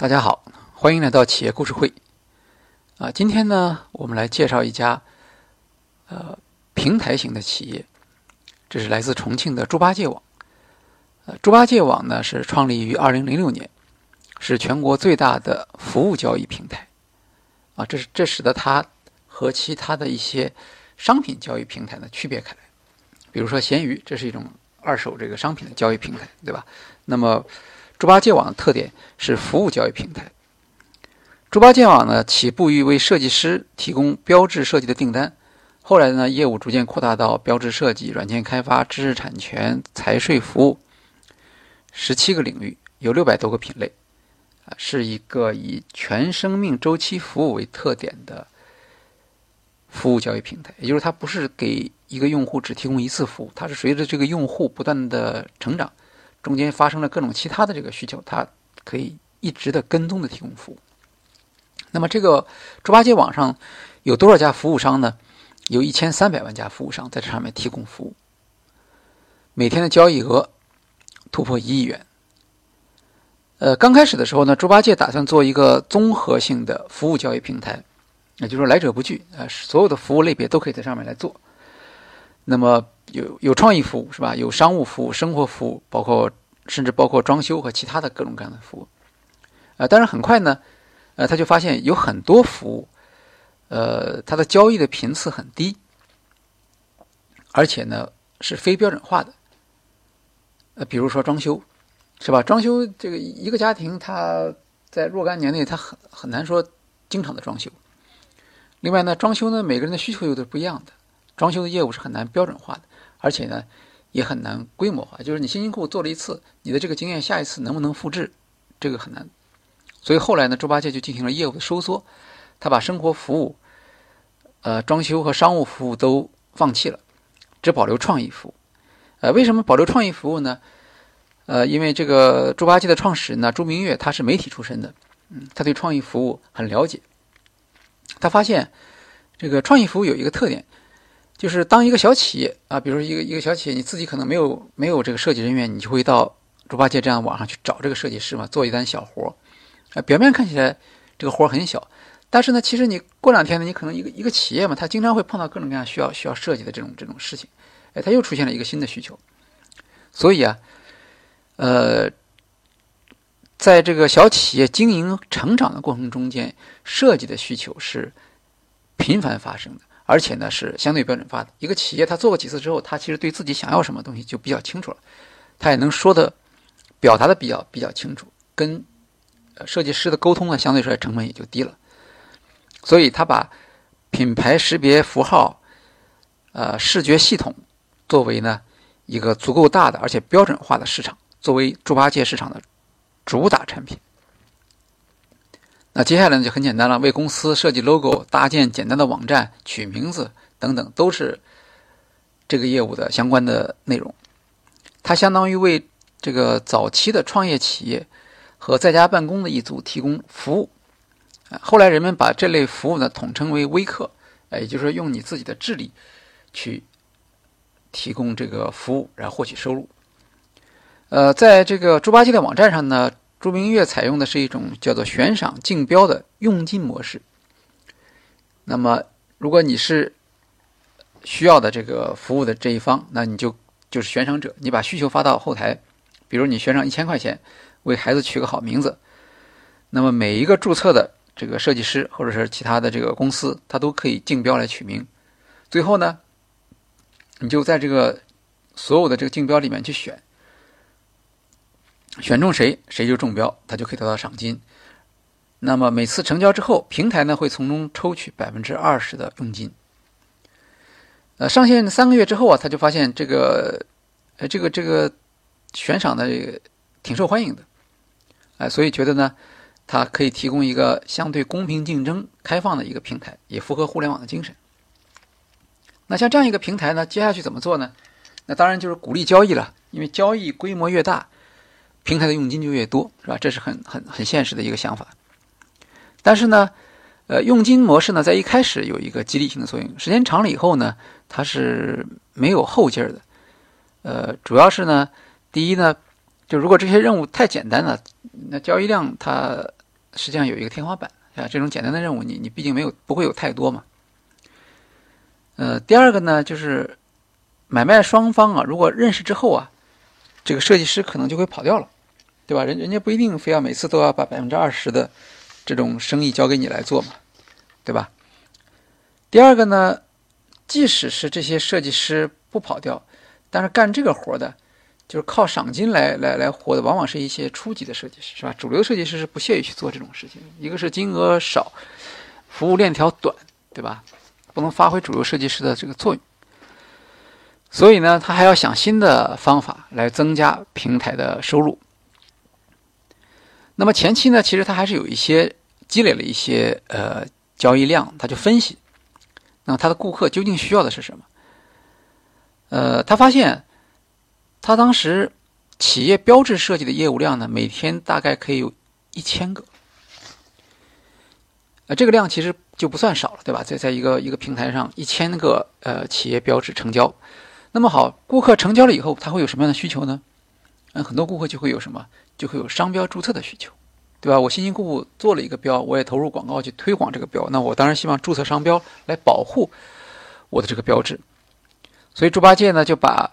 大家好，欢迎来到企业故事会。啊，今天呢，我们来介绍一家呃平台型的企业，这是来自重庆的猪八戒网。呃，猪八戒网呢是创立于二零零六年，是全国最大的服务交易平台。啊，这是这使得它和其他的一些商品交易平台呢区别开来。比如说闲鱼，这是一种二手这个商品的交易平台，对吧？那么猪八戒网的特点是服务交易平台。猪八戒网呢，起步于为设计师提供标志设计的订单，后来呢，业务逐渐扩大到标志设计、软件开发、知识产权、财税服务，十七个领域，有六百多个品类，啊，是一个以全生命周期服务为特点的服务交易平台。也就是它不是给一个用户只提供一次服务，它是随着这个用户不断的成长。中间发生了各种其他的这个需求，它可以一直的跟踪的提供服务。那么这个猪八戒网上有多少家服务商呢？有一千三百万家服务商在这上面提供服务，每天的交易额突破一亿元。呃，刚开始的时候呢，猪八戒打算做一个综合性的服务交易平台，也就是说来者不拒啊，所有的服务类别都可以在上面来做。那么有有创意服务是吧？有商务服务、生活服务，包括甚至包括装修和其他的各种各样的服务。呃，但是很快呢，呃，他就发现有很多服务，呃，它的交易的频次很低，而且呢是非标准化的。呃，比如说装修，是吧？装修这个一个家庭，他在若干年内，他很很难说经常的装修。另外呢，装修呢，每个人的需求又都是不一样的。装修的业务是很难标准化的，而且呢，也很难规模化。就是你辛辛苦苦做了一次，你的这个经验下一次能不能复制，这个很难。所以后来呢，猪八戒就进行了业务的收缩，他把生活服务、呃装修和商务服务都放弃了，只保留创意服务。呃，为什么保留创意服务呢？呃，因为这个猪八戒的创始人呢，朱明月他是媒体出身的，嗯，他对创意服务很了解。他发现这个创意服务有一个特点。就是当一个小企业啊，比如说一个一个小企业，你自己可能没有没有这个设计人员，你就会到猪八戒这样网上去找这个设计师嘛，做一单小活儿。啊，表面看起来这个活儿很小，但是呢，其实你过两天呢，你可能一个一个企业嘛，它经常会碰到各种各样需要需要设计的这种这种事情，哎，它又出现了一个新的需求。所以啊，呃，在这个小企业经营成长的过程中间，设计的需求是频繁发生的。而且呢，是相对标准化的。一个企业，他做过几次之后，他其实对自己想要什么东西就比较清楚了，他也能说的、表达的比较比较清楚，跟设计师的沟通呢，相对说来成本也就低了。所以，他把品牌识别符号、呃视觉系统作为呢一个足够大的而且标准化的市场，作为猪八戒市场的主打产品。那接下来呢就很简单了，为公司设计 logo、搭建简单的网站、取名字等等，都是这个业务的相关的内容。它相当于为这个早期的创业企业和在家办公的一族提供服务。后来人们把这类服务呢统称为微课，也就是说用你自己的智力去提供这个服务，然后获取收入。呃，在这个猪八戒的网站上呢。朱明月采用的是一种叫做悬赏竞标的佣金模式。那么，如果你是需要的这个服务的这一方，那你就就是悬赏者，你把需求发到后台，比如你悬赏一千块钱，为孩子取个好名字。那么每一个注册的这个设计师或者是其他的这个公司，他都可以竞标来取名。最后呢，你就在这个所有的这个竞标里面去选。选中谁，谁就中标，他就可以得到赏金。那么每次成交之后，平台呢会从中抽取百分之二十的佣金。呃，上线三个月之后啊，他就发现这个，呃，这个这个悬赏的这个挺受欢迎的，哎，所以觉得呢，它可以提供一个相对公平竞争、开放的一个平台，也符合互联网的精神。那像这样一个平台呢，接下去怎么做呢？那当然就是鼓励交易了，因为交易规模越大。平台的佣金就越多，是吧？这是很很很现实的一个想法。但是呢，呃，佣金模式呢，在一开始有一个激励性的作用，时间长了以后呢，它是没有后劲儿的。呃，主要是呢，第一呢，就如果这些任务太简单了，那交易量它实际上有一个天花板啊。这种简单的任务，你你毕竟没有不会有太多嘛。呃，第二个呢，就是买卖双方啊，如果认识之后啊，这个设计师可能就会跑掉了，对吧？人人家不一定非要每次都要把百分之二十的这种生意交给你来做嘛，对吧？第二个呢，即使是这些设计师不跑掉，但是干这个活的，就是靠赏金来来来活的，往往是一些初级的设计师，是吧？主流设计师是不屑于去做这种事情，一个是金额少，服务链条短，对吧？不能发挥主流设计师的这个作用，所以呢，他还要想新的方法来增加平台的收入。那么前期呢，其实他还是有一些积累了一些呃交易量，他就分析，那他的顾客究竟需要的是什么？呃，他发现他当时企业标志设计的业务量呢，每天大概可以有一千个，呃，这个量其实。就不算少了，对吧？在在一个一个平台上，一千个呃企业标志成交，那么好，顾客成交了以后，他会有什么样的需求呢？嗯，很多顾客就会有什么，就会有商标注册的需求，对吧？我辛辛苦苦做了一个标，我也投入广告去推广这个标，那我当然希望注册商标来保护我的这个标志。所以猪八戒呢就把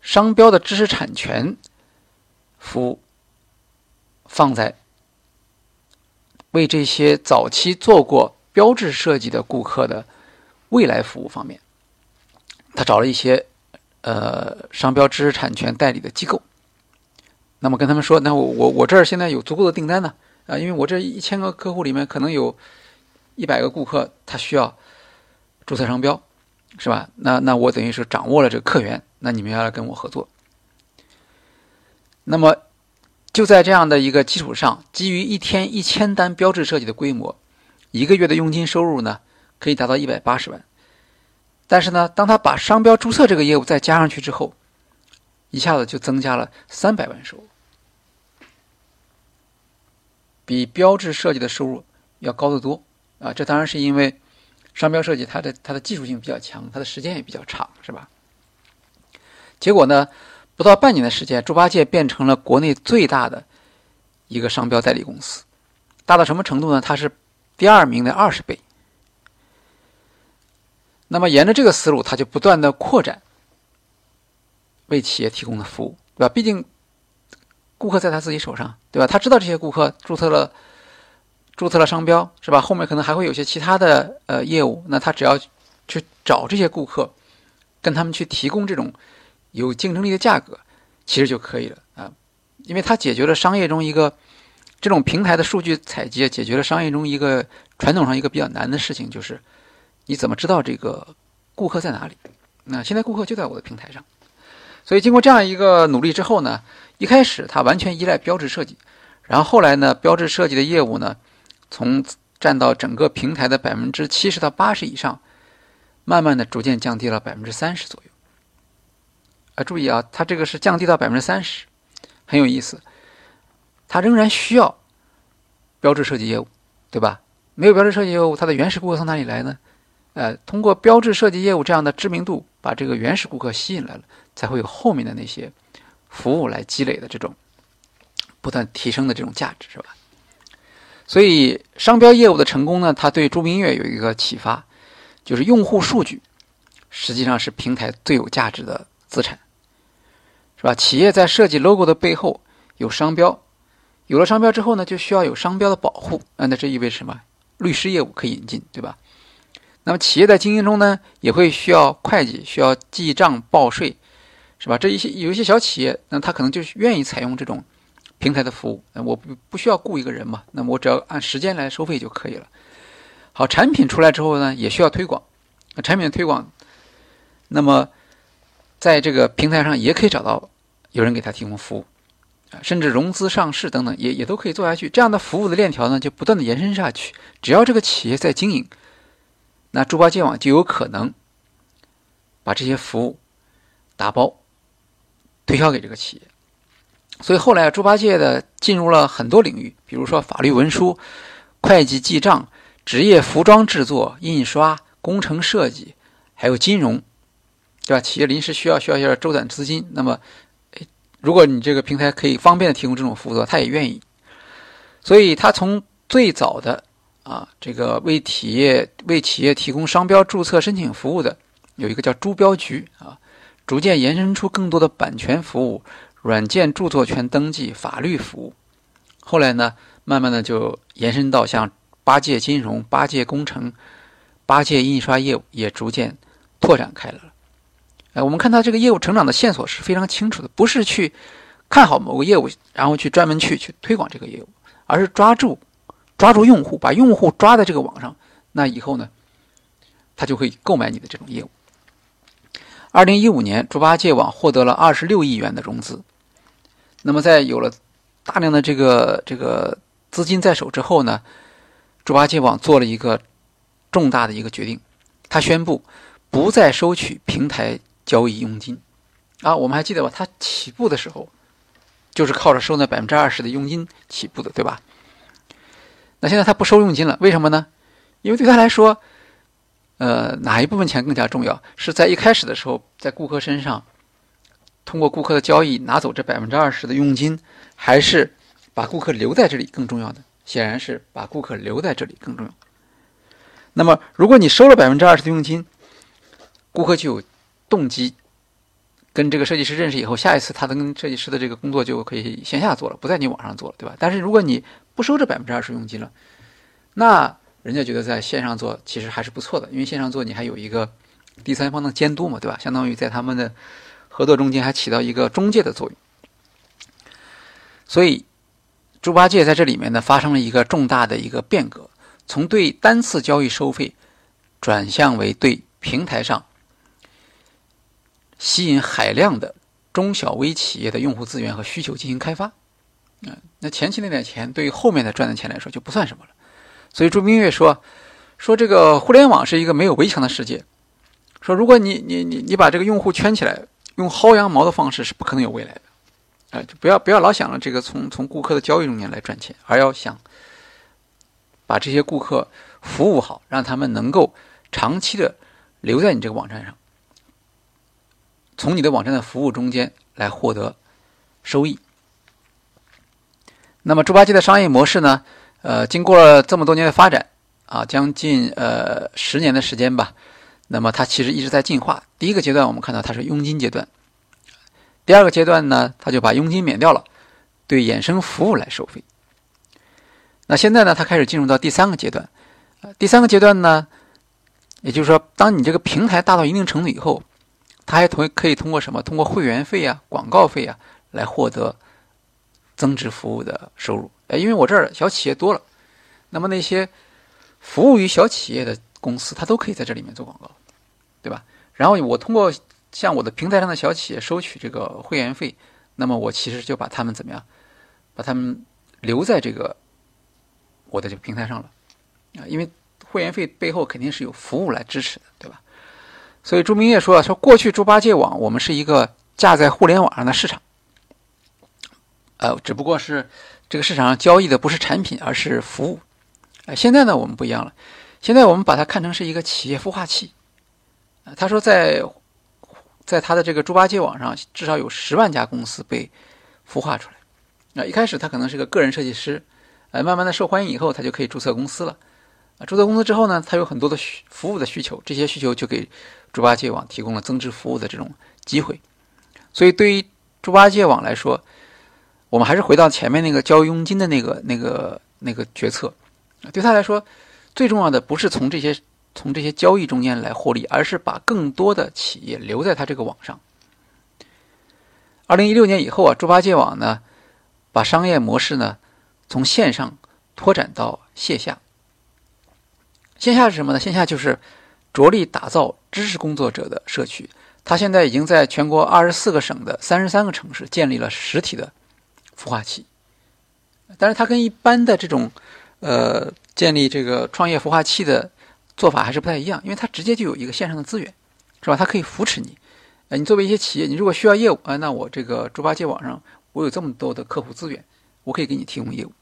商标的知识产权服务放在为这些早期做过。标志设计的顾客的未来服务方面，他找了一些呃商标知识产权代理的机构，那么跟他们说，那我我我这儿现在有足够的订单呢，啊，因为我这一千个客户里面可能有一百个顾客他需要注册商标，是吧？那那我等于是掌握了这个客源，那你们要来跟我合作，那么就在这样的一个基础上，基于一天一千单标志设计的规模。一个月的佣金收入呢，可以达到一百八十万。但是呢，当他把商标注册这个业务再加上去之后，一下子就增加了三百万收入，比标志设计的收入要高得多啊！这当然是因为商标设计它的它的技术性比较强，它的时间也比较长，是吧？结果呢，不到半年的时间，猪八戒变成了国内最大的一个商标代理公司，大到什么程度呢？它是。第二名的二十倍。那么沿着这个思路，他就不断的扩展为企业提供的服务，对吧？毕竟顾客在他自己手上，对吧？他知道这些顾客注册了注册了商标，是吧？后面可能还会有些其他的呃业务，那他只要去找这些顾客，跟他们去提供这种有竞争力的价格，其实就可以了啊，因为他解决了商业中一个。这种平台的数据采集解决了商业中一个传统上一个比较难的事情，就是你怎么知道这个顾客在哪里？那现在顾客就在我的平台上，所以经过这样一个努力之后呢，一开始它完全依赖标志设计，然后后来呢，标志设计的业务呢，从占到整个平台的百分之七十到八十以上，慢慢的逐渐降低了百分之三十左右。啊，注意啊，它这个是降低到百分之三十，很有意思。它仍然需要标志设计业务，对吧？没有标志设计业务，它的原始顾客从哪里来呢？呃，通过标志设计业务这样的知名度，把这个原始顾客吸引来了，才会有后面的那些服务来积累的这种不断提升的这种价值，是吧？所以商标业务的成功呢，它对朱明月有一个启发，就是用户数据实际上是平台最有价值的资产，是吧？企业在设计 logo 的背后有商标。有了商标之后呢，就需要有商标的保护啊，那这意味着什么？律师业务可以引进，对吧？那么企业在经营中呢，也会需要会计，需要记账报税，是吧？这一些有一些小企业，那他可能就愿意采用这种平台的服务，我不不需要雇一个人嘛，那么我只要按时间来收费就可以了。好，产品出来之后呢，也需要推广，产品的推广，那么在这个平台上也可以找到有人给他提供服务。甚至融资上市等等，也也都可以做下去。这样的服务的链条呢，就不断的延伸下去。只要这个企业在经营，那猪八戒网就有可能把这些服务打包推销给这个企业。所以后来猪八戒的进入了很多领域，比如说法律文书、会计记账、职业服装制作、印刷、工程设计，还有金融，对吧？企业临时需要需要一下周转资金，那么。如果你这个平台可以方便的提供这种服务的话，他也愿意。所以，他从最早的啊，这个为企业为企业提供商标注册申请服务的，有一个叫朱标局啊，逐渐延伸出更多的版权服务、软件著作权登记、法律服务。后来呢，慢慢的就延伸到像八戒金融、八戒工程、八戒印刷业务，也逐渐拓展开来了。哎，我们看到这个业务成长的线索是非常清楚的，不是去看好某个业务，然后去专门去去推广这个业务，而是抓住抓住用户，把用户抓在这个网上，那以后呢，他就会购买你的这种业务。二零一五年，猪八戒网获得了二十六亿元的融资。那么，在有了大量的这个这个资金在手之后呢，猪八戒网做了一个重大的一个决定，他宣布不再收取平台交易佣金。啊，我们还记得吧？他起步的时候就是靠着收那百分之二十的佣金起步的，对吧？那现在他不收佣金了，为什么呢？因为对他来说，呃，哪一部分钱更加重要？是在一开始的时候，在顾客身上。通过顾客的交易拿走这百分之二十的佣金，还是把顾客留在这里更重要的？显然是把顾客留在这里更重要。那么，如果你收了百分之二十的佣金，顾客就有动机跟这个设计师认识以后，下一次他的跟设计师的这个工作就可以线下做了，不在你网上做了，对吧？但是如果你不收这百分之二十佣金了，那人家觉得在线上做其实还是不错的，因为线上做你还有一个第三方的监督嘛，对吧？相当于在他们的。合作中间还起到一个中介的作用，所以猪八戒在这里面呢发生了一个重大的一个变革，从对单次交易收费转向为对平台上吸引海量的中小微企业的用户资源和需求进行开发。嗯，那前期那点钱对于后面的赚的钱来说就不算什么了。所以朱明月说说这个互联网是一个没有围墙的世界，说如果你你你你把这个用户圈起来。用薅羊毛的方式是不可能有未来的，啊，就不要不要老想着这个从从顾客的交易中间来赚钱，而要想把这些顾客服务好，让他们能够长期的留在你这个网站上，从你的网站的服务中间来获得收益。那么猪八戒的商业模式呢？呃，经过了这么多年的发展，啊，将近呃十年的时间吧。那么它其实一直在进化。第一个阶段，我们看到它是佣金阶段；第二个阶段呢，它就把佣金免掉了，对衍生服务来收费。那现在呢，它开始进入到第三个阶段。第三个阶段呢，也就是说，当你这个平台大到一定程度以后，它还同可以通过什么？通过会员费啊、广告费啊来获得增值服务的收入。哎，因为我这儿小企业多了，那么那些服务于小企业的。公司它都可以在这里面做广告，对吧？然后我通过向我的平台上的小企业收取这个会员费，那么我其实就把他们怎么样？把他们留在这个我的这个平台上了啊！因为会员费背后肯定是有服务来支持的，对吧？所以朱明业说说过去猪八戒网我们是一个架在互联网上的市场，呃，只不过是这个市场上交易的不是产品，而是服务。呃，现在呢，我们不一样了。现在我们把它看成是一个企业孵化器，啊，他说在，在他的这个猪八戒网上，至少有十万家公司被孵化出来。那一开始他可能是个个人设计师，呃，慢慢的受欢迎以后，他就可以注册公司了。啊，注册公司之后呢，他有很多的需服务的需求，这些需求就给猪八戒网提供了增值服务的这种机会。所以对于猪八戒网来说，我们还是回到前面那个交佣金的那个那个那个决策，对他来说。最重要的不是从这些从这些交易中间来获利，而是把更多的企业留在他这个网上。二零一六年以后啊，猪八戒网呢，把商业模式呢从线上拓展到线下。线下是什么呢？线下就是着力打造知识工作者的社区。他现在已经在全国二十四个省的三十三个城市建立了实体的孵化器。但是它跟一般的这种呃。建立这个创业孵化器的做法还是不太一样，因为它直接就有一个线上的资源，是吧？它可以扶持你。呃，你作为一些企业，你如果需要业务，啊，那我这个猪八戒网上我有这么多的客户资源，我可以给你提供业务。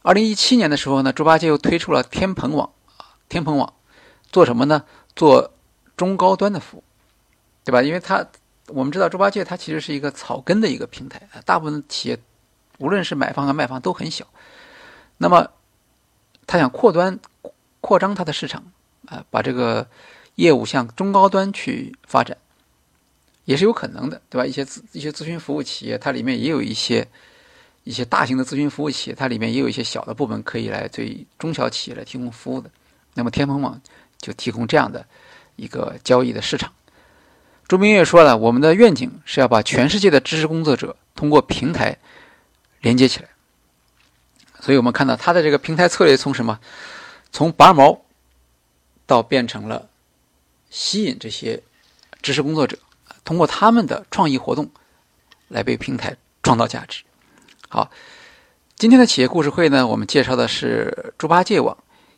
二零一七年的时候呢，猪八戒又推出了天蓬网啊，天蓬网做什么呢？做中高端的服务，对吧？因为它我们知道猪八戒它其实是一个草根的一个平台啊，大部分企业无论是买方和卖方都很小。那么他想扩端扩张他的市场啊，把这个业务向中高端去发展，也是有可能的，对吧？一些咨一些咨询服务企业，它里面也有一些一些大型的咨询服务企业，它里面也有一些小的部门可以来对中小企业来提供服务的。那么天鹏网就提供这样的一个交易的市场。朱明月说了，我们的愿景是要把全世界的知识工作者通过平台连接起来。所以我们看到他的这个平台策略从什么？从拔毛到变成了吸引这些知识工作者，通过他们的创意活动来为平台创造价值。好，今天的企业故事会呢，我们介绍的是猪八戒网，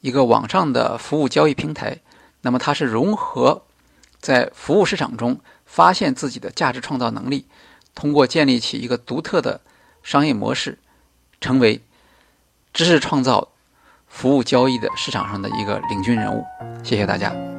一个网上的服务交易平台。那么它是融合。在服务市场中发现自己的价值创造能力，通过建立起一个独特的商业模式，成为知识创造、服务交易的市场上的一个领军人物。谢谢大家。